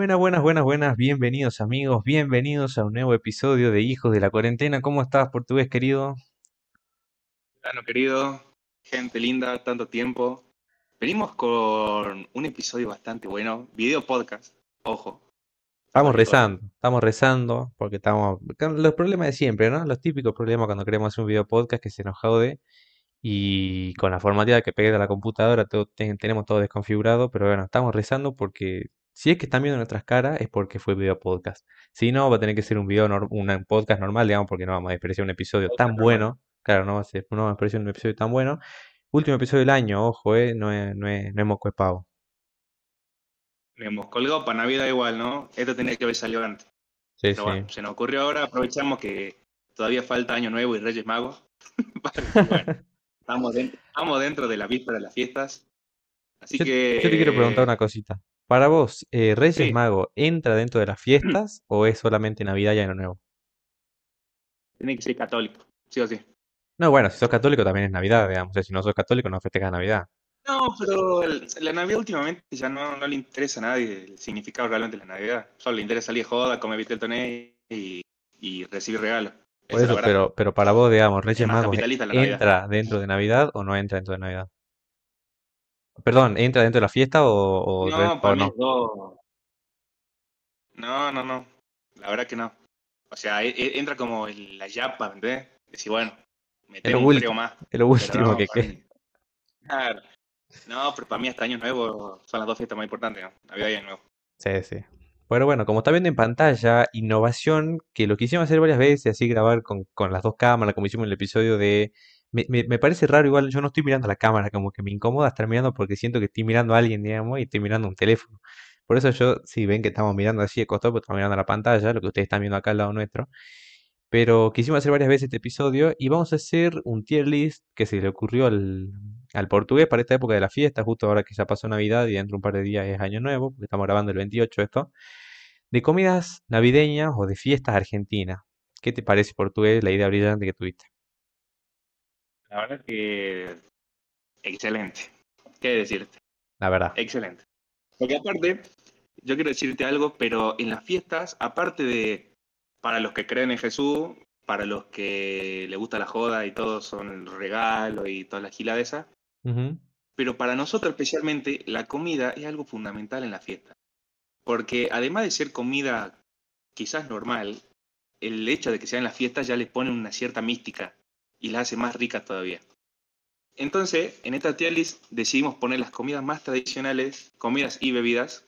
Buenas, buenas, buenas, buenas. Bienvenidos amigos, bienvenidos a un nuevo episodio de Hijos de la Cuarentena. ¿Cómo estás, portugués querido? Bueno, querido, gente linda, tanto tiempo. Venimos con un episodio bastante bueno, video podcast, ojo. Estamos rezando, estamos rezando porque estamos... Los problemas de siempre, ¿no? Los típicos problemas cuando queremos hacer un video podcast que se nos jode y con la formateada que pegué de la computadora todo- ten- tenemos todo desconfigurado, pero bueno, estamos rezando porque si es que están viendo nuestras caras es porque fue video podcast. Si no, va a tener que ser un video, un podcast normal, digamos, porque no vamos a despreciar un episodio tan normal. bueno. Claro, no va a ser, no vamos a despreciar un episodio tan bueno. Último episodio del año, ojo, eh, no es, no es, de pavo. Le hemos colgado para Navidad igual, ¿no? Esto tenía que haber salido antes. Sí, Pero sí. bueno, se nos ocurrió ahora, aprovechamos que todavía falta Año Nuevo y Reyes Magos. Bueno, estamos, den- estamos dentro de la víspera de las fiestas. Así Yo, que... yo te quiero preguntar una cosita. Para vos, eh, ¿Reyes Sí, Mago entra dentro de las fiestas o es solamente Navidad y Año Nuevo? tiene que ser católico, sí o sí. No, bueno, si sos católico también es Navidad, digamos. O sea, si no sos católico no festejas Navidad. No, pero el- la Navidad últimamente ya no, no le interesa a nadie el significado realmente de la Navidad. Solo le interesa salir joda, comer vitel toné y, y recibir regalos. Por eso, pero, pero para vos, digamos, Es Reyes Magos Navidad. ¿entra dentro de Navidad o no entra dentro de Navidad? Perdón, ¿entra dentro de la fiesta o, o, No, o para mí no? dos. No, no, no. La verdad que no. O sea, e- e- entra como el- la yapa, ¿me ¿entendés? Decir, bueno, metemos lo un último, más. es lo último no, que queda. Claro. No, pero para mí hasta Año Nuevo son las dos fiestas más importantes, ¿no? Navidad y Año Nuevo. Sí, sí. Pero bueno, como está viendo en pantalla, innovación que lo quisimos hacer varias veces, así grabar con, con las dos cámaras, como hicimos en el episodio de... Me, me, me parece raro igual, yo no estoy mirando la cámara, como que me incomoda estar mirando porque siento que estoy mirando a alguien, digamos, y estoy mirando un teléfono. Por eso yo, si ven que estamos mirando así de costado, pues estamos mirando la pantalla, lo que ustedes están viendo acá al lado nuestro. Pero quisimos hacer varias veces este episodio y vamos a hacer un tier list que se le ocurrió al, al portugués para esta época de la fiesta, justo ahora que ya pasó Navidad y dentro de un par de días es Año Nuevo, porque estamos grabando el 28 esto, de comidas navideñas o de fiestas argentinas. ¿Qué te parece, portugués, la idea brillante que tuviste? La verdad que excelente. ¿Qué decirte? La verdad. Excelente. Porque aparte, yo quiero decirte algo, pero en las fiestas, aparte de para los que creen en Jesús, para los que les gusta la joda y todo son el regalo y toda la gila de esa, pero para nosotros especialmente la comida es algo fundamental en la fiesta. Porque además de ser comida quizás normal, el hecho de que sea en las fiestas ya les pone una cierta mística y las hace más ricas todavía. Entonces, en esta tier list decidimos poner las comidas más tradicionales, comidas y bebidas,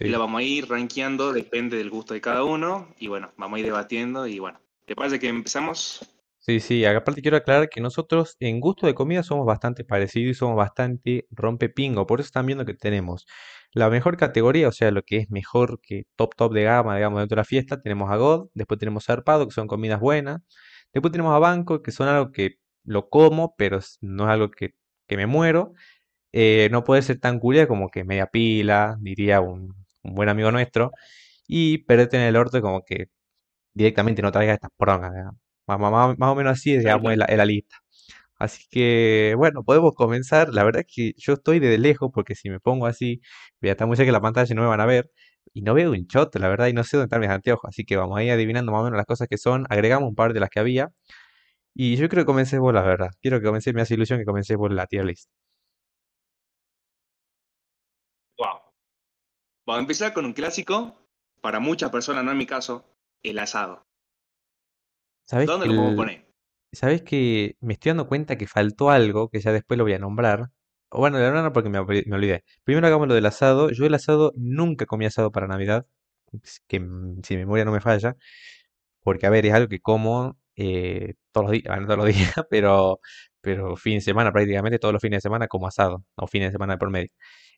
y la vamos a ir rankeando, depende del gusto de cada uno, y bueno, vamos a ir debatiendo, y bueno, ¿te parece que empezamos? Sí, sí, aparte quiero aclarar que nosotros en gusto de comida somos bastante parecidos y somos bastante rompepingo, por eso están viendo que tenemos la mejor categoría, o sea, lo que es mejor que top top de gama, digamos, dentro de la fiesta, tenemos a God, después tenemos Zarpado, que son comidas buenas, después tenemos a Banco, que son algo que lo como, pero no es algo que, que me muero, eh, no puede ser tan culia como que media pila, diría un, un buen amigo nuestro, y perderte en el orto como que directamente no traiga estas prongas. Más, más- más o menos así, digamos, la, es la lista. Así que, bueno, podemos comenzar. La verdad es que yo estoy de lejos porque si me pongo así, voy a estar muy cerca de la pantalla y no me van a ver. Y no veo un choto, la verdad, y no sé dónde están mis anteojos. Así que vamos a ir adivinando más o menos las cosas que son. Agregamos un par de las que había. Y yo creo que comencé vos, la verdad. Quiero que comencé, me hace ilusión que comencé por la tier list. Wow. Vamos a empezar con un clásico, para muchas personas, no en mi caso, el asado. ¿Sabés ¿Dónde que lo podemos el- poner? ¿Sabés que me estoy dando cuenta que faltó algo que ya después lo voy a nombrar? Bueno, la verdad no porque me, olvi- me olvidé. Primero hagamos lo del asado. Yo el asado nunca comí asado para Navidad, que mm, si mi memoria no me falla, porque a ver, es algo que como eh, todos los días, bueno, no todos los días, pero, pero fin de semana prácticamente, todos los fines de semana como asado, o fines de semana por medio.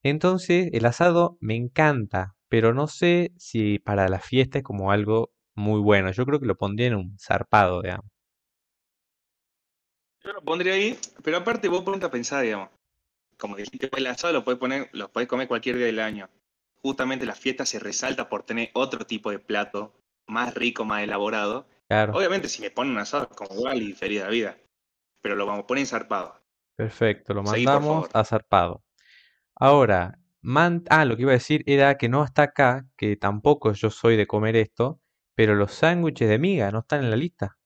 Entonces, el asado me encanta, pero no sé si para la fiesta es como algo muy bueno. Yo creo que lo pondría en un zarpado, digamos. Yo lo pondría ahí, pero aparte vos ponte a pensar, digamos, como dijiste, el asado lo puedes poner, lo puedes comer cualquier día del año. Justamente la fiesta se resalta por tener otro tipo de plato, más rico, más elaborado. Claro. Obviamente si me ponen un asado como igual y feliz de la vida, pero lo vamos a poner en zarpado. Perfecto, lo Seguí, mandamos favor. a zarpado. Ahora, man- ah, lo que iba a decir era que no está acá, que tampoco yo soy de comer esto, pero los sándwiches de miga no están en la lista.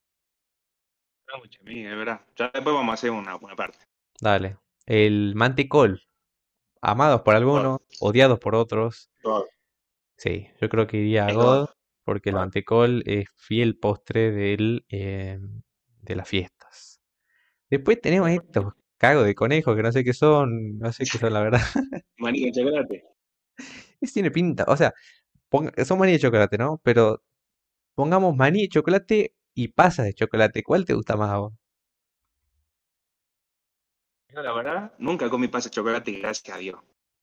Sándwich, amiga, es verdad. Ya después vamos a hacer una, una parte. Dale. El mantecol, amados por algunos, odiados por otros. Sí, yo creo que iría a God porque el mantecol es fiel postre del, eh, de las fiestas. Después tenemos estos cagos de conejo que no sé qué son, no sé qué son la verdad. Maní de chocolate. Ese tiene pinta, o sea, ponga- son maní de chocolate, ¿no? Pero pongamos maní de chocolate y pasas de chocolate. ¿Cuál te gusta más a vos? La verdad, nunca comí pasas de chocolate, gracias a Dios.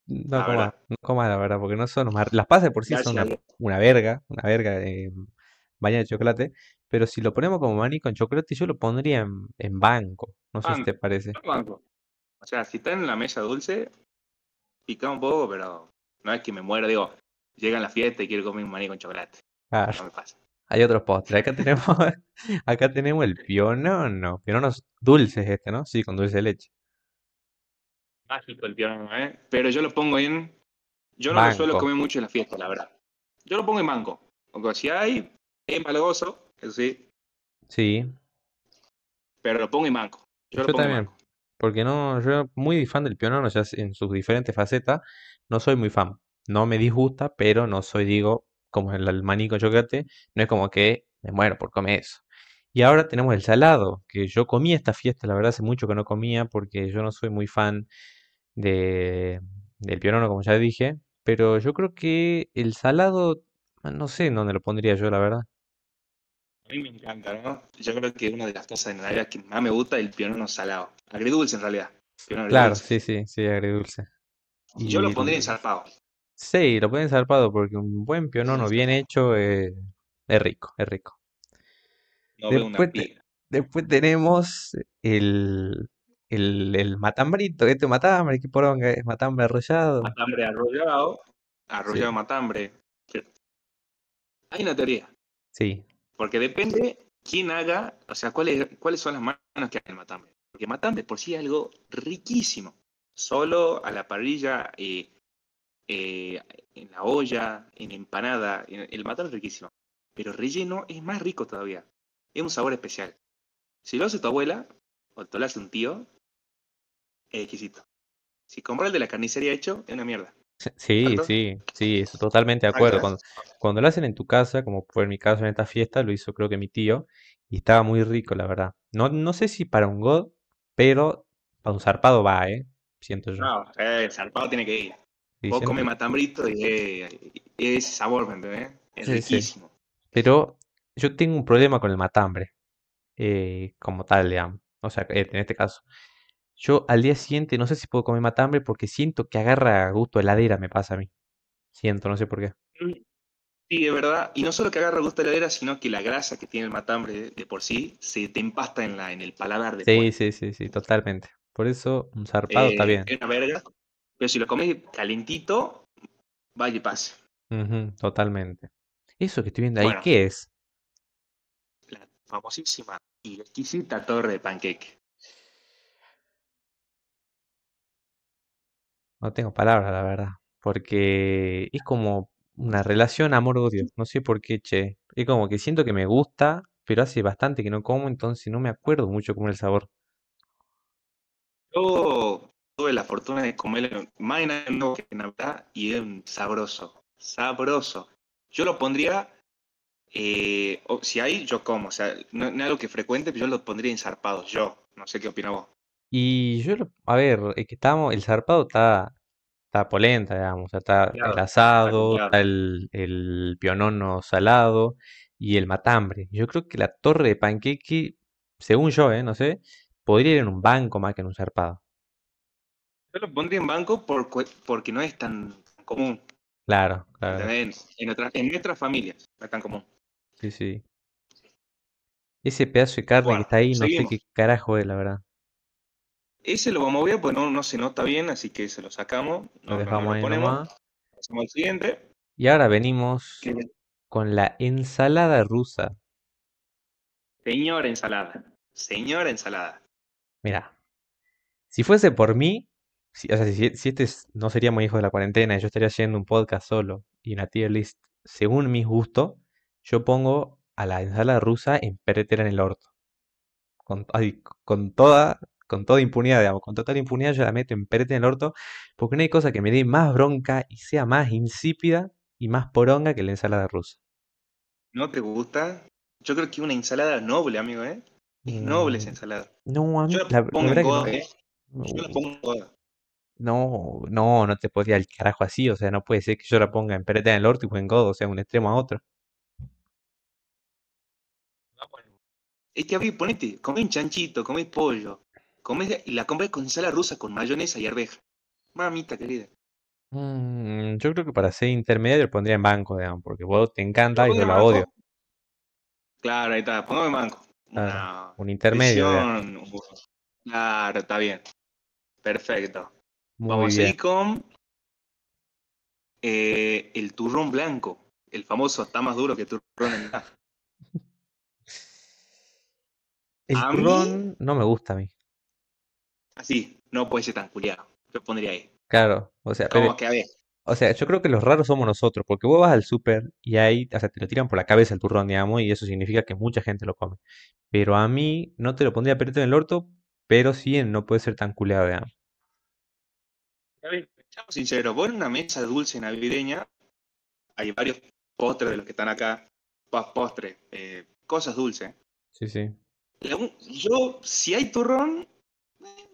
No La comas, verdad, no comas la verdad, porque no son Las pasas de por sí son gracias a una, una verga, una verga eh, bañada de chocolate. Pero si lo ponemos como maní con chocolate, yo lo pondría en, en banco. No sé si te parece. banco. O sea, si está en la mesa dulce, pica un poco, pero no es que me muera, digo, llega en la fiesta y quiero comer un maní con chocolate. No me pasa. Hay otros postres. Acá tenemos, acá tenemos el pionono. Pionono es dulce este, ¿no? Sí, con dulce de leche. Mágico el ¿eh? Pero yo lo pongo en. Yo no lo suelo comer mucho en la fiesta, la verdad. Yo lo pongo en banco. Aunque si hay, es malagoso, eso sí, Sí, pero lo pongo en banco. Yo lo en también. Porque no, yo muy fan del pionono, ya en sus diferentes facetas, no soy muy fan. No me disgusta, pero no soy, digo, como el, el maní con chocolate, no es como que me muero por comer eso. Y ahora tenemos el salado, que yo comí esta fiesta, la verdad hace mucho que no comía, porque yo no soy muy fan de, del pionono, como ya dije, pero yo creo que el salado, no sé en dónde lo pondría yo, la verdad. A mí me encanta, ¿no? Yo creo que una de las cosas de Navidad que más me gusta es el pionono salado. Agridulce, en realidad. Pionono Claro, agridulce. sí, sí, sí, agridulce. Yo lo Y pondría el- ensarpado. Sí, lo pueden zarpado porque un buen pionono bien hecho eh, es rico, es rico. No Después, te- piga. después tenemos el, el, el matambrito, este matambre, qué poronga, es matambre arrollado. Matambre arrollado. Arrollado Sí, matambre. Hay una teoría. sí, Porque depende quién haga, o sea, cuáles, cuáles son las manos que hagan el matambre. Porque matambre por sí es algo riquísimo. Solo a la parrilla, eh, eh, en la olla, en empanada, el matambre es riquísimo. Pero relleno es más rico todavía. Es un sabor especial. Si lo hace tu abuela, o te lo hace un tío, es exquisito. Si compras el de la carnicería hecho, es una mierda. sí, ¿Cierto? sí, sí, estoy totalmente de acuerdo. Cuando, cuando lo hacen en tu casa, como fue en mi caso en esta fiesta, lo hizo creo que mi tío, y estaba muy rico, la verdad. No, no sé si para un God, pero para un zarpado va, ¿eh? Siento yo. No, eh, el zarpado tiene que ir. Sí, Vos siento- comes matambrito y es, es ese sabor, ¿me entendés? Es Sí, sí. riquísimo. Pero yo tengo un problema con el matambre, eh, como tal, digamos. O sea, en este caso. Yo al día siguiente no sé si puedo comer matambre porque siento que agarra gusto a heladera, me pasa a mí. Siento, no sé por qué. Sí, es verdad. Y no solo que agarra gusto de heladera, sino que la grasa que tiene el matambre de, por sí se te empasta en, la, en el paladar Sí, después. sí, sí, sí, totalmente. Por eso un zarpado está Eh, bien. es una verga. Pero si lo comes calentito, vaya y pase. Totalmente. Eso que estoy viendo ahí, Bueno, ¿qué es? Famosísima y exquisita torre de panqueque. No tengo palabras, la verdad. Porque es como una relación amor-odio. No sé por qué, che. Es como que siento que me gusta, pero hace bastante que no como, entonces no me acuerdo mucho cómo el sabor. Yo tuve la fortuna de comerlo más en que en Navidad y es sabroso, sabroso. Yo lo pondría, eh, o- si hay, yo como, o sea, no, no es algo que frecuente, pero yo lo pondría en zarpados, yo. No sé qué opinas vos. Y yo, a ver, es que estamos, el zarpado está, está polenta, digamos, o sea, está el Claro, asado, está el, el pionono salado y el matambre. Yo creo que la torre de panqueque, según yo, eh, no sé, podría ir en un banco más que en un zarpado. Yo lo pondría en banco por, porque no es tan común, Claro, claro, ¿entendés? En, otra- en nuestras familias no es tan común. Sí, sí. Ese pedazo de carne que Bueno, está ahí, no sé seguimos. qué carajo es, la verdad. Ese lo vamos a ver, pues no, no se nota bien, así que se lo sacamos, Lo no, no, dejamos ahí ponemos. nomás. Pasamos al siguiente. Y ahora venimos que- con la ensalada rusa. Señora ensalada. Señora ensalada. Mira, si fuese por mí, si, o sea, si, si este es- no seríamos hijos de la cuarentena y yo estaría haciendo un podcast solo y una tier list según mis gustos, yo pongo a la ensalada rusa en péretera en el orto. Con, ay, con toda, con toda impunidad, digamos, con total impunidad yo la meto en péretera en el orto porque no hay cosa que me dé más bronca y sea más insípida y más poronga que la ensalada rusa. ¿No te gusta? Yo creo que una ensalada noble, amigo, ¿eh? Es noble esa ensalada. no, a Yo mí la la, la pongo en goda, no. ¿eh? Yo la pongo en goda. no, no, no te podía al carajo así, o sea, no puede ser que yo la ponga en péretera en el orto y en godo, o sea, un extremo a otro. Es que, a ver, ponete, comé un chanchito, comé pollo, comés, y la compré con ensalada rusa con mayonesa y arveja. Mamita querida. Mm, yo creo que para ser intermediario pondría en banco, digamos, porque vos te ¿Lo encanta y yo la odio. Claro, ahí está, pongamos en banco. Claro, Una un intermedio. Claro, está bien. Perfecto. Muy Vamos a bien. seguir con eh, el turrón blanco. El famoso está más duro que turrón en nada. El A mí, turrón no me gusta a mí. así, no puede ser tan culiado. Yo pondría ahí. Claro, o sea, pero, Como que a ver, o sea, yo creo que los raros somos nosotros, porque vos vas al súper y ahí, o sea, te lo tiran por la cabeza el turrón, digamos, y eso significa que mucha gente lo come. Pero a mí no te lo pondría perito en el orto, pero sí no puede ser tan culeado, digamos. a ver, seamos sinceros, vos en una mesa dulce navideña hay varios postres de los que están acá. Pos- Postres, eh, cosas dulces. Sí, sí. La Yo, si hay turrón, eh,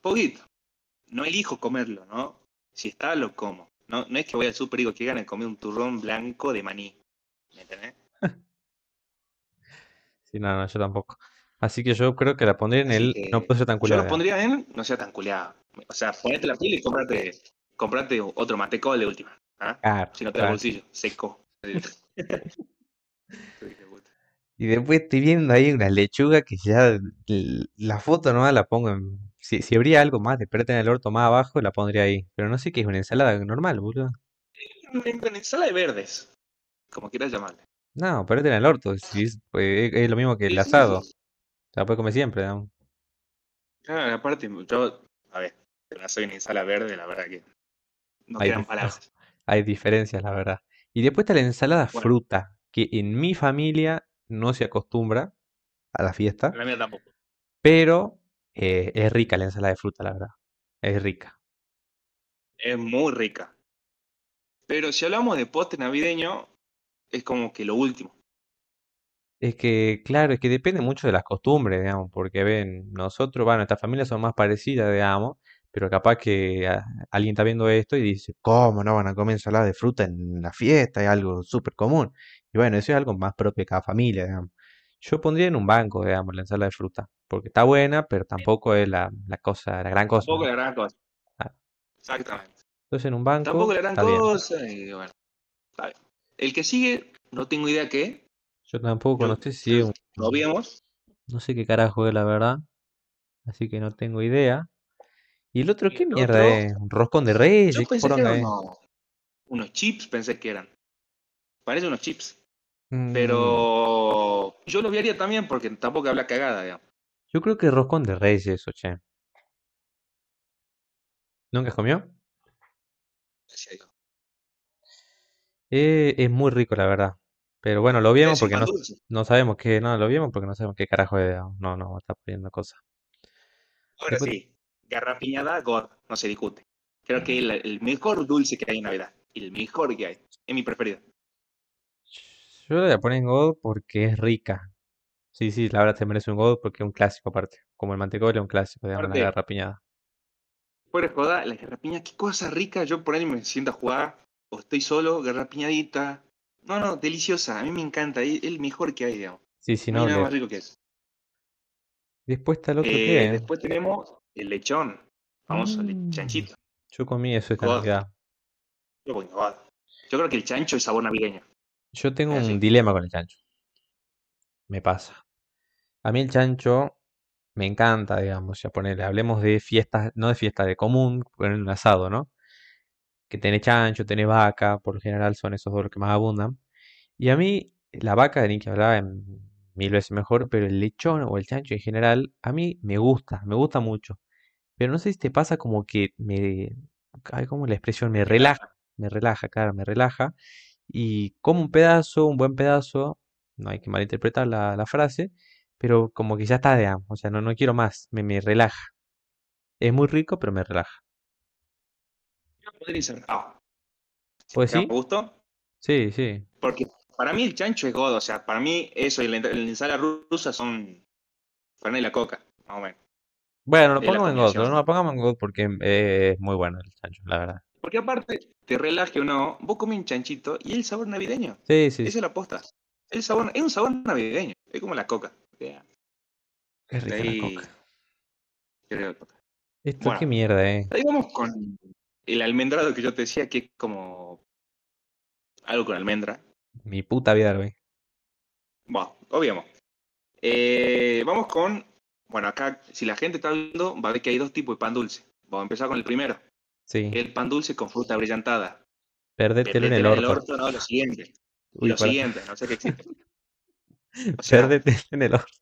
poquito. No elijo comerlo, ¿no? Si está, lo como. No, no es que voy al súper y digo que ganas de comer un turrón blanco de maní. ¿Me entendés? Sí, no, no, yo tampoco. Así que yo creo que la pondría en Así el no puede ser tan yo culeado, lo digamos. pondría en no sea tan culeado. O sea, ponete la pila y comprate, comprate otro mantecol de última. ¿ah? Claro, Si no te claro. bolsillo, seco. Y después estoy viendo ahí una lechuga que ya la foto no la pongo en... Si, si habría algo más de en el orto más abajo, la pondría ahí. Pero no sé qué es una ensalada normal, boludo. En ensalada de verdes, como quieras llamarle. No, pereta en el orto. si es, pues, es, lo mismo que el asado. la puede comer siempre, digamos. Claro, aparte, yo, a ver, no soy una ensalada verde, la verdad que no Hay, quedan palabras. hay diferencias, la verdad. Y después está la ensalada Bueno, fruta, que en mi familia no se acostumbra a la fiesta, la mía tampoco. pero eh, es rica la ensalada de fruta, la verdad. Es rica. Es muy rica. Pero si hablamos de postre navideño, es como que lo último. Es que, claro, es que depende mucho de las costumbres, digamos, porque ven, nosotros, bueno, nuestras familias son más parecidas, digamos, pero capaz que ah, alguien está viendo esto y dice, ¿cómo no van a comer ensalada de fruta en la fiesta? Es algo súper común. Y bueno, eso es algo más propio de cada familia, digamos. Yo pondría en un banco, digamos, la ensalada de fruta, porque está buena, pero tampoco es la, la cosa, la gran cosa, Tampoco ¿no? la gran cosa. Ah, Exactamente. Entonces en un Tampoco banco la gran está bien. cosa. Y bueno, está bien. El que sigue, no tengo idea qué. Yo tampoco, no Yo, sé si es yo lo un, veíamos. no sé qué carajo es la verdad, así que no tengo idea. ¿Y el otro qué el mierda otro, es? ¿Un roscón de yo reyes? ¿Qué pensé que eran unos, unos chips, pensé que eran. Parece unos chips. Mm, Pero yo lo haría también porque tampoco habla cagada, digamos. yo creo que roscón de reyes eso, che. ¿Nunca comió? Yo. Eh, es muy rico, la verdad. Pero bueno, lo vimos porque no, no sabemos qué, no, lo vimos porque no sabemos qué carajo es. No, no, está poniendo cosas. Ahora Después, sí, garrapiñada, God, no se discute. Creo que es la- el mejor dulce que hay en Navidad. El mejor que hay. Es mi preferido. Yo le voy a poner en God porque es rica. Sí, sí, la verdad te merece un God porque es un clásico aparte. Como el mantecol es un clásico, digamos, la garrapiñada. fuera de joda, la garrapiña, qué cosa rica. Yo por ahí me siento a jugar, o estoy solo, garrapiñadita. No, no, deliciosa. A mí me encanta. Es el mejor que hay, digamos. Sí, sí, No no, más rico que eso. Después está el otro Eh, que... después tenemos el lechón, famoso, el Mm, chanchito. yo comí eso esta. Navidad. Yo. Yo creo que el chancho es sabor navideño. Yo tengo Es un dilema con el chancho. Me pasa. A mí el chancho me encanta, digamos, ya ponerle, hablemos de fiestas, no de fiestas de común, poner un asado, ¿no? Que tenés chancho, tenés vaca, por lo general son esos dos los que más abundan. Y a mí, la vaca, ni que hablaba mil veces mejor, pero el lechón o el chancho en general, a mí me gusta, me gusta mucho. pero no sé si te pasa como que me, ay, ¿cómo es la expresión? Me relaja, Relaja. me relaja, claro, me relaja. Y como un pedazo, un buen pedazo, no hay que malinterpretar la, la frase, pero como que ya está, digamos, o sea, no, no quiero más, me, me relaja. Es muy rico, pero me relaja. Podría ser. Ah, Pues sí, gusto. sí, sí. Porque para mí el chancho es God. O sea, para mí eso y la, la ensalada rusa son Fernet y la coca, más o menos. Bueno, lo De pongamos en God, no lo pongamos en God porque eh, es muy bueno el chancho, la verdad. Porque aparte, te relaje o no, vos comés un chanchito y el sabor navideño. Sí, sí, Esa es la posta. El sabor, es un sabor navideño. Es como la coca. Qué De rica la ahí. coca. creo la coca. Esto, qué Bueno, mierda, eh. ahí vamos con el almendrado que yo te decía, que es como algo con almendra. Mi puta vida, güey. Bueno, obviamente. Eh, vamos con. Bueno, acá, si la gente está viendo, va a ver que hay dos tipos de pan dulce. Vamos a empezar con el primero. Sí. El pan dulce con fruta brillantada. En el Perdétela en el orto. no, lo siguiente. Uy, Lo para. siguiente, no sé qué existe. O sea, Perdete en el orto.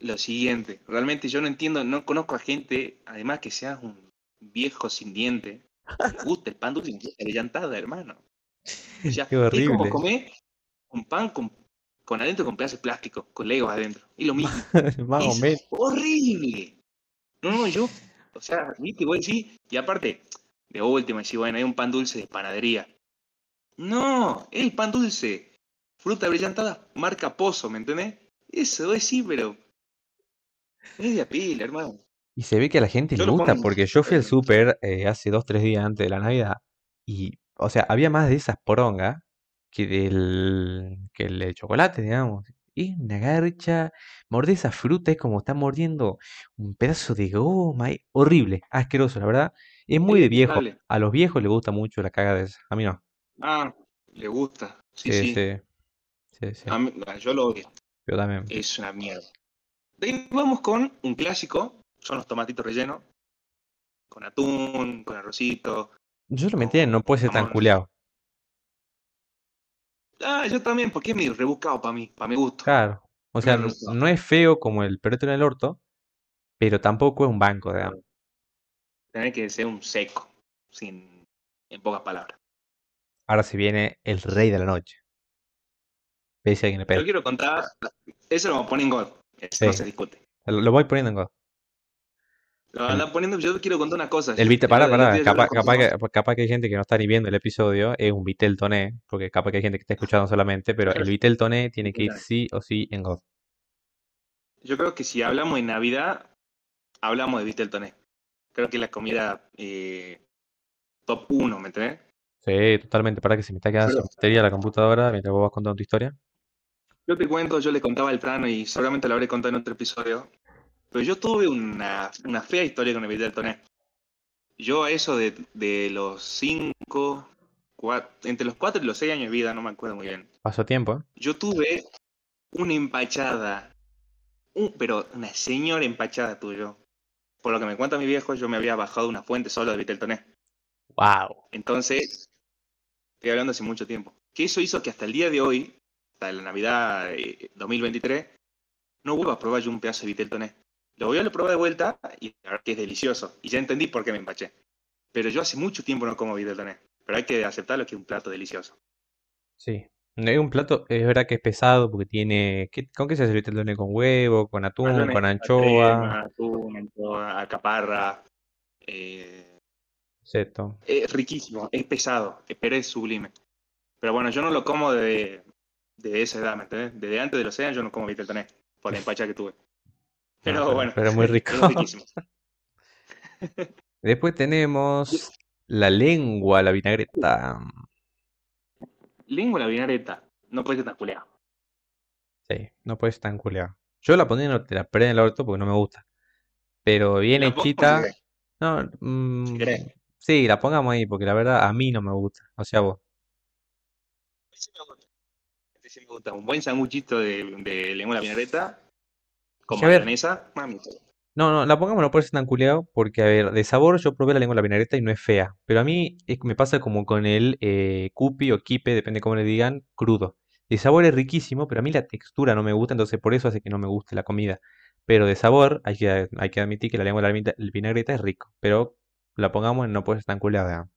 lo siguiente. Realmente yo no entiendo, no conozco a gente, además que seas un viejo sin diente, que le guste el pan dulce con fruta brillantada, hermano. O sea, Qué es como horrible. comer un pan con, con adentro con pedazos de plástico, con legos adentro. Y lo mismo. Más o menos. horrible. No, no, yo, o sea, viste, a decir, y aparte, de última, decir, bueno, hay un pan dulce de panadería. No, el pan dulce, fruta brillantada, marca Pozo, ¿me entendés? Eso es sí, pero es de a pila, hermano. Y se ve que a la gente Yo le gusta porque yo fui al súper eh, hace dos, tres días antes de la Navidad y, o sea, había más de esas porongas que del, que el de chocolate, digamos. Y una garcha, mordés esa fruta, es como está mordiendo un pedazo de goma, y- horrible, asqueroso, la verdad. Es muy es de viejo. A los viejos les gusta mucho la caga de esa. A mí no. Ah, le gusta. Sí, Sí, sí. sí, mí- ah, yo lo odio. Yo también. Es una mierda. De ahí vamos con un clásico, son los tomatitos rellenos, con atún, con arrocito. Yo lo metí en no puede ser tan culeado. Ah, yo también, porque es medio rebuscado para mí, para mi gusto. Claro. O sea, no, es feo como el perrito en el orto, pero tampoco es un banco, digamos. Tener que ser un seco, sin, en pocas palabras. Ahora se viene el rey de la noche. Ve si alguien le Yo pega. quiero contar, eso lo ponen en God, eso Sí. no se discute. Lo, lo voy poniendo en God. Poniendo, yo quiero contar una cosa. El vite, pará. día yo Capaz, que, capaz que hay gente que no está ni viendo el episodio. Es un Vitel Toné. Porque capaz que hay gente que está escuchando solamente. Pero el Vitel Toné tiene que ir sí o sí en God. Yo creo que si hablamos de Navidad, hablamos de Vitel Toné. Creo que es la comida eh, top 1, ¿me entendés? Sí, totalmente. Para que se me está quedando batería la computadora mientras vos vas contando tu historia. Yo te cuento, yo le contaba al plano y seguramente lo habré contado en otro episodio. Pero yo tuve una, una fea historia con el Vitel Toné. Yo a eso de, de los 5, entre los 4 y los 6 años de vida, no me acuerdo muy bien. Pasó tiempo, ¿eh? Yo tuve una empachada, un- pero una señora empachada tuve yo. Por lo que me cuenta mi viejo, yo me había bajado una fuente solo de Vitel Toné. ¡Wow! Entonces, estoy hablando hace mucho tiempo. Que eso hizo que hasta el día de hoy, hasta la Navidad eh, 2023, no vuelva a probar yo un pedazo de Vitel Toné. Lo voy a probar de vuelta y la verdad que es delicioso. Y ya entendí por qué me empaché. Pero yo hace mucho tiempo no como Vitel Toné. Pero hay que aceptarlo que es un plato delicioso. Sí. Es un plato, es verdad que es pesado porque tiene. ¿qué- ¿Con qué se hace el Vitel Toné? ¿Con huevo? ¿Con atún? ¿Con anchoa? crema, atún, anchoa, alcaparra. eh, Exacto. es riquísimo, es pesado, pero es sublime. Pero bueno, yo no lo como de, de esa edad, ¿me entendés? Desde antes de los 6 años yo no como Vitel por la empacha que tuve. Pero bueno, pero muy rico. Después tenemos la lengua, la vinagreta. Lengua la vinareta, no puede ser tan culeado. Sí, no puede ser tan culeado. Yo la ponía en el- la perdí en el orto porque no me gusta. Pero bien La hechita. No, mm, Si querés. sí, la pongamos ahí porque la verdad a mí no me gusta. O sea, vos. Sí me gusta. Este sí me gusta. Un buen sanguchito de, de lengua la vinareta, con Que a ver. mayonesa, mami. No, no, la pongamos no puede ser tan culeado porque, a ver, de sabor yo probé la lengua de la vinagreta y no es fea. Pero a mí es que me pasa como con el eh, cupi o quipe, depende cómo le digan, crudo. De sabor es riquísimo, pero a mí la textura no me gusta, entonces por eso hace que no me guste la comida. pero de sabor hay que, hay que admitir que la lengua de la vinagreta, es rico, pero la pongamos en no puede ser tan culeada.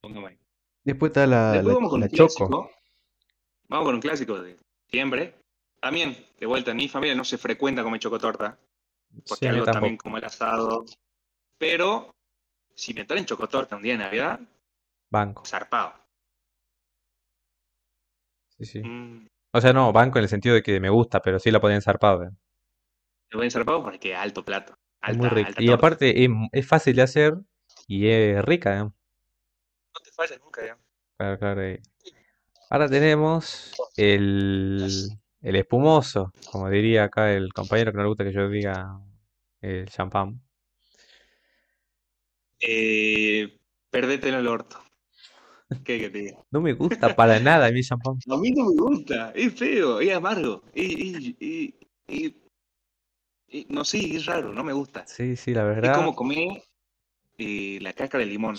Póngame ahí. Después está la, Después la, vamos con la un choco. clásico. Vamos con un clásico de siempre. También, de vuelta, en mi familia no se frecuenta comer chocotorta, porque Sí, algo también como el asado. Pero, si me traen chocotorta un día de Navidad, Banco. zarpado. Sí, sí. Mm, O sea, no, banco en el sentido de que me gusta, pero sí la podían zarpado. eh. lo voy zarpado porque alto plato. Es muy alta Y aparte es, es fácil de hacer y es rica. eh. No te falla nunca, ya. Claro, claro. eh. Ahora tenemos el, el espumoso, como diría acá el compañero que no le gusta que yo diga el champán. Eh, perdete en el orto. ¿Qué que te diga? No me gusta para nada a mí el champán. A mí no me gusta, es feo, es amargo, es, es- es- es- es- no sé, es raro, no me gusta. Sí, sí, la Es verdad. como comer eh, la cáscara de limón,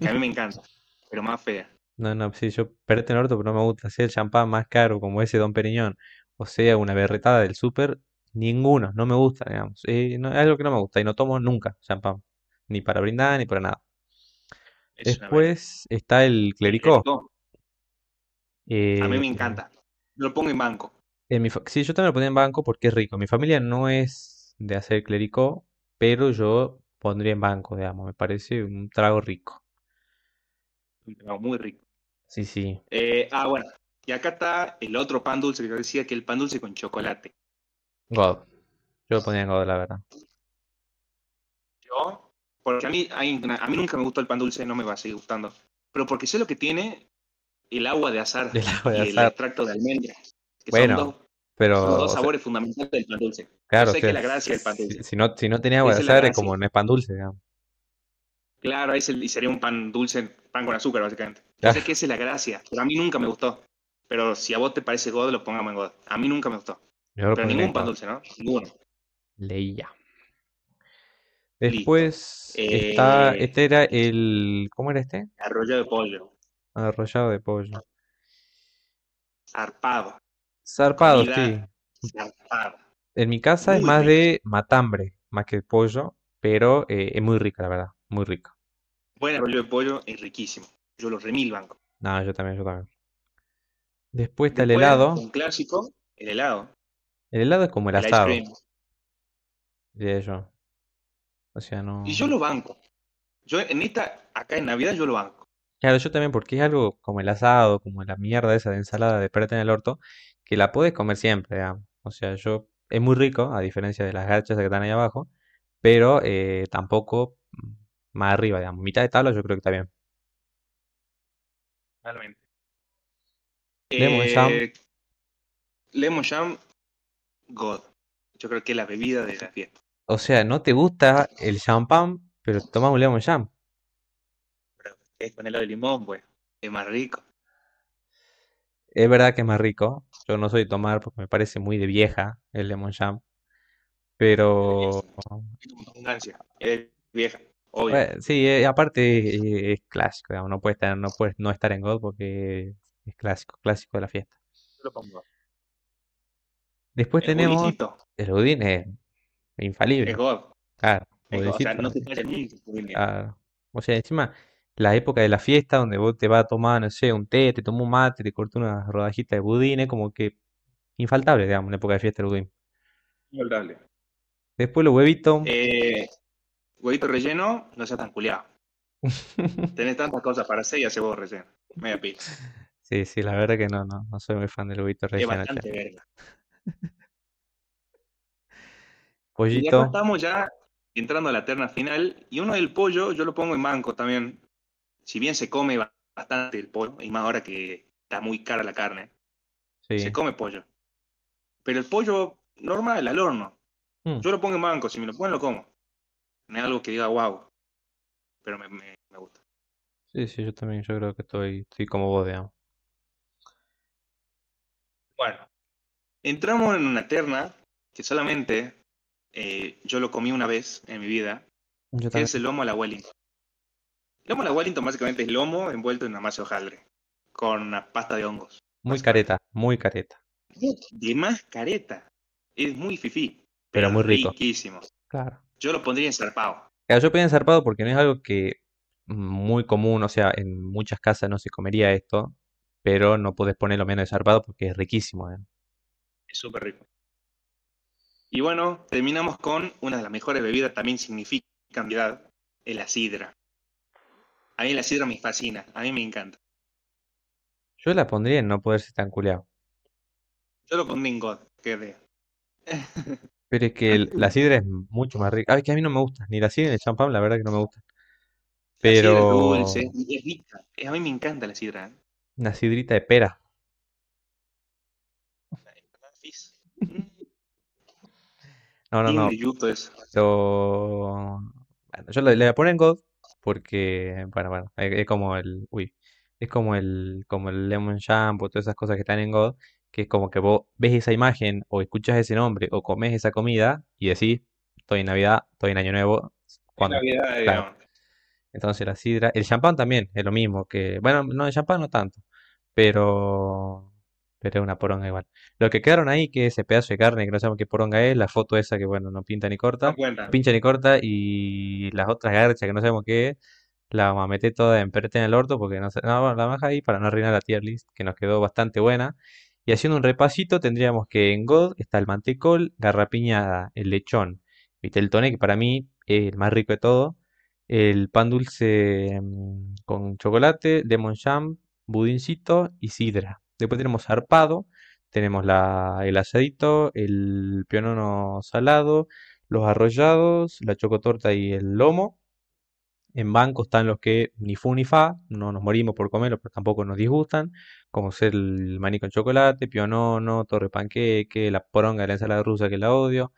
que a mí me encanta, pero más fea. No, no, sí, yo perdete en el orto, pero no me gusta. Sea el champán más caro como ese Don Periñón, o sea una berretada del súper, ninguno, no me gusta, digamos. Eh, no, es algo que no me gusta y no tomo nunca champán, ni para brindar ni para nada. Es. Después está el clericó. A Eh, mí me encanta. Lo pongo en banco. en mi sí, yo también lo ponía en banco porque es rico. Mi familia no es de hacer clericó, pero yo pondría en banco, digamos. Me parece un trago rico. Un trago Muy rico. Sí, sí. Eh, ah, bueno. Y acá está el otro pan dulce que yo decía, que el pan dulce con chocolate. God. Yo lo ponía en God, la verdad. Yo, porque a mí, a mí nunca me gustó el pan dulce, no me va a seguir gustando. Pero porque sé lo que tiene el agua de azar El agua de y el extracto de almendras. Que Bueno, son dos, Pero, son dos o sea, sabores fundamentales del pan dulce. claro, Yo o sé sea, que la gracia del pan dulce. si no, si no tenía agua de azar, es como no es pan dulce, digamos. Claro, ahí sería un pan dulce, pan con azúcar, básicamente. Yo Claro. sé que esa es la gracia, pero a mí nunca me gustó. Pero si a vos te parece God, lo pongamos en God. A mí nunca me gustó. Pero ningún pan dulce, ¿no? Ninguno. Leía. Después está, Eh, este era el, ¿cómo era este? arrollado de pollo, Arrollado de pollo. zarpado, Zarpado, comida sí. zarpada. En mi casa es más rico. de matambre, más que de pollo, pero eh, es muy rica, la verdad, muy rico. Buen arroyo de pollo es riquísimo. Yo lo remil banco. No, yo también, yo también. Después está el helado. un clásico, el helado, El helado es como el asado, diría yo. O sea, no. Y yo lo banco. Yo en esta, acá en Navidad, yo lo banco. Claro, yo también, porque es algo como el asado, como la mierda esa de ensalada de pereta en el orto, que la puedes comer siempre, digamos. O sea, yo. Es muy rico, a diferencia de las gachas que están ahí abajo, pero eh, tampoco mm, más arriba, digamos. Mitad de tabla yo creo que está bien. Realmente. Lemon jam. Eh, Lemon Jam, God. Yo creo que es la bebida de la fiesta. O sea, no te gusta el champán, pero tomas un lemon jam. Pero es con helado de limón, pues. Es más rico. Es verdad que es más rico. Yo no soy de tomar porque me parece muy de vieja el lemon jam. Pero Es con abundancia. Es vieja, obvio. bueno, sí, eh, aparte eh, es clásico, digamos, no puede estar, no puedes no estar en God porque es clásico, clásico de la fiesta. Yo lo pongo. Después El tenemos el budín, es infalible, es God. claro, Es God. O sea, no te falla nunca. el budín. claro. O sea, encima la época de la fiesta donde vos te vas a tomar, no sé, un té, te tomas un mate, te cortas una rodajita de budín, es como que infaltable, digamos, en la época de fiesta el budín. Inolvidable. Después los huevitos. Eh, huevito relleno, no sea tan culiado. Tenés tantas cosas para hacer y hace vos relleno. Media pila. Sí, sí, la verdad que no, no, no soy muy fan del huevito Es relleno, bastante che. verga. Y acá Pollito, estamos ya entrando a la terna final. Y uno del pollo, yo lo pongo en banco también. Si bien se come ba- bastante el pollo, y más ahora que está muy cara la carne, se come pollo. Pero el pollo normal, al horno. Mm, Yo lo pongo en banco, si me lo ponen lo como. No es algo que diga wow, pero me, me- me gusta. Sí, sí, yo también, yo creo que estoy, estoy como vos, digamos. Bueno, entramos en una terna que solamente eh, yo lo comí una vez en mi vida, Yo que también. es el lomo a la Wellington. El lomo a la Wellington básicamente es lomo envuelto en una masa de hojaldre, con una pasta de hongos. Muy careta, muy careta. De más careta. Es muy fifí, Pero pero muy rico. riquísimo. Claro. Yo lo pondría en zarpado. Claro, yo pedí ensarpado porque no es algo que muy común, o sea, en muchas casas no se comería esto, pero no puedes ponerlo menos de zarpado porque es riquísimo. ¿eh? Es súper rico. Y bueno, terminamos con una de las mejores bebidas, también significa cantidad, es la sidra. A mí la sidra me fascina, a mí me encanta. Yo la pondría en no poder ser tan culeado. Yo lo pondré en God, que. Pero es que el- la sidra es mucho más rica. Ah, es que a mí no me gusta. Ni la sidra ni el champán, la verdad que no me gusta. La sidra es Pero dulce, es rica. Eh, A mí me encanta la sidra. Una sidrita de pera. No, no, no. Bueno, yo le, voy a poner en God porque, bueno, bueno, es, como el, uy, es como el, como el Lemon Shampoo, todas esas cosas que están en God, que es como que vos ves esa imagen o escuchas ese nombre o comes esa comida y decís, estoy en Navidad, estoy en Año Nuevo, cuando, Navidad, claro. Entonces la sidra, el champán también es lo mismo que, bueno, no, el champán no tanto, pero, pero es una poronga igual. Lo que quedaron ahí, que ese pedazo de carne que no sabemos qué poronga es, la foto esa que, bueno, no pinta ni No corta, cuenta. pincha ni corta y las otras garchas que no sabemos qué es, la vamos a meter toda en perete en el orto porque no no, la baja ahí para no arruinar la tier list, que nos quedó bastante buena. Y haciendo un repasito, tendríamos que en God está el mantecol, garrapiñada, el lechón, toné que para mí es el más rico de todo, el pan dulce mm, con chocolate, lemon jam, budincito y sidra. Después tenemos zarpado, tenemos la, el asadito, el pionono salado, los arrollados, la chocotorta y el lomo. En banco están los que ni fu ni fa, no nos morimos por comerlos, pero tampoco nos disgustan, como ser el maní con chocolate, pionono, torre panqueque, la poronga de la ensalada rusa que la odio,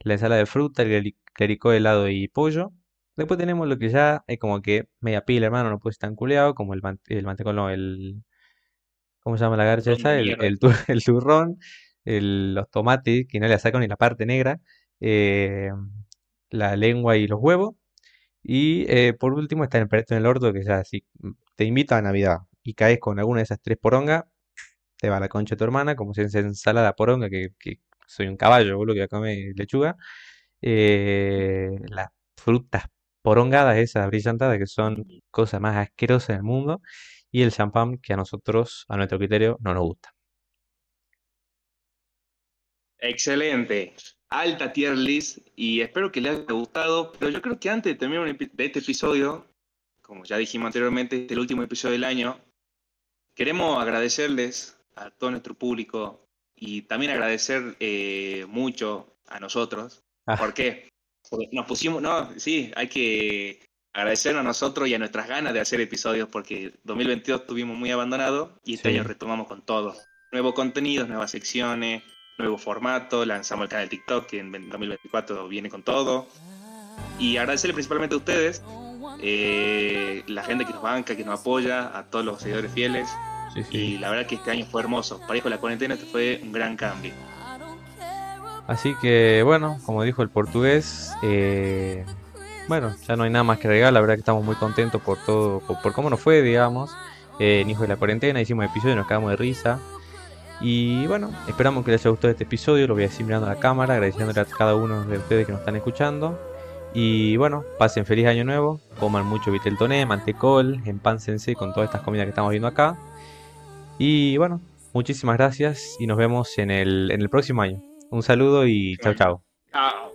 la ensalada de fruta, el cleri- clericó helado y pollo. Después tenemos lo que ya es como que media pila, hermano, no puede estar tan culeado, como el, man- el mantecón, no, el, ¿cómo se llama la garcha esa? El, el, tu- el turrón, el- los tomates, que no le sacan ni la parte negra, eh, la lengua y los huevos. Y eh, por último está el perrito en el orto, que ya si te invita a Navidad y caes con alguna de esas tres porongas, te va a la concha de tu hermana, como si es ensalada poronga, que, que soy un caballo, boludo, que come lechuga. Eh, las frutas porongadas, esas brillantadas, que son cosas más asquerosas del mundo. Y el champán, que a nosotros, a nuestro criterio, no nos gusta. Excelente. Alta tier list y espero que les haya gustado. Pero yo creo que antes de terminar de este episodio, como ya dijimos anteriormente, este es el último episodio del año, queremos agradecerles a todo nuestro público y también agradecer eh, mucho a nosotros. Ah. ¿Por qué? Porque nos pusimos, no, sí, hay que agradecernos a nosotros y a nuestras ganas de hacer episodios porque 2022 estuvimos muy abandonados y este Sí. año retomamos con todo. Nuevos contenidos, nuevas secciones, nuevo formato, lanzamos el canal de TikTok que en 2024 viene con todo. Y agradecerle principalmente a ustedes, eh, la gente que nos banca, que nos apoya, a todos los seguidores fieles. Sí, Y la verdad que este año fue hermoso. Parejo la cuarentena, este fue un gran cambio. Así que, bueno, como dijo el portugués, eh, bueno, ya no hay nada más que agregar. La verdad que estamos muy contentos por todo, por, cómo nos fue, digamos. Eh, en Hijo de la Cuarentena hicimos episodio nos quedamos de risa. Y bueno, esperamos que les haya gustado este episodio. Lo voy a decir mirando a la cámara, agradeciéndole a cada uno de ustedes que nos están escuchando. Y bueno, pasen feliz año nuevo, coman mucho vitel toné, mantecol, empáncense con todas estas comidas que estamos viendo acá. Y bueno, muchísimas gracias y nos vemos en el, en el próximo año. Un saludo y chao chao. Chao.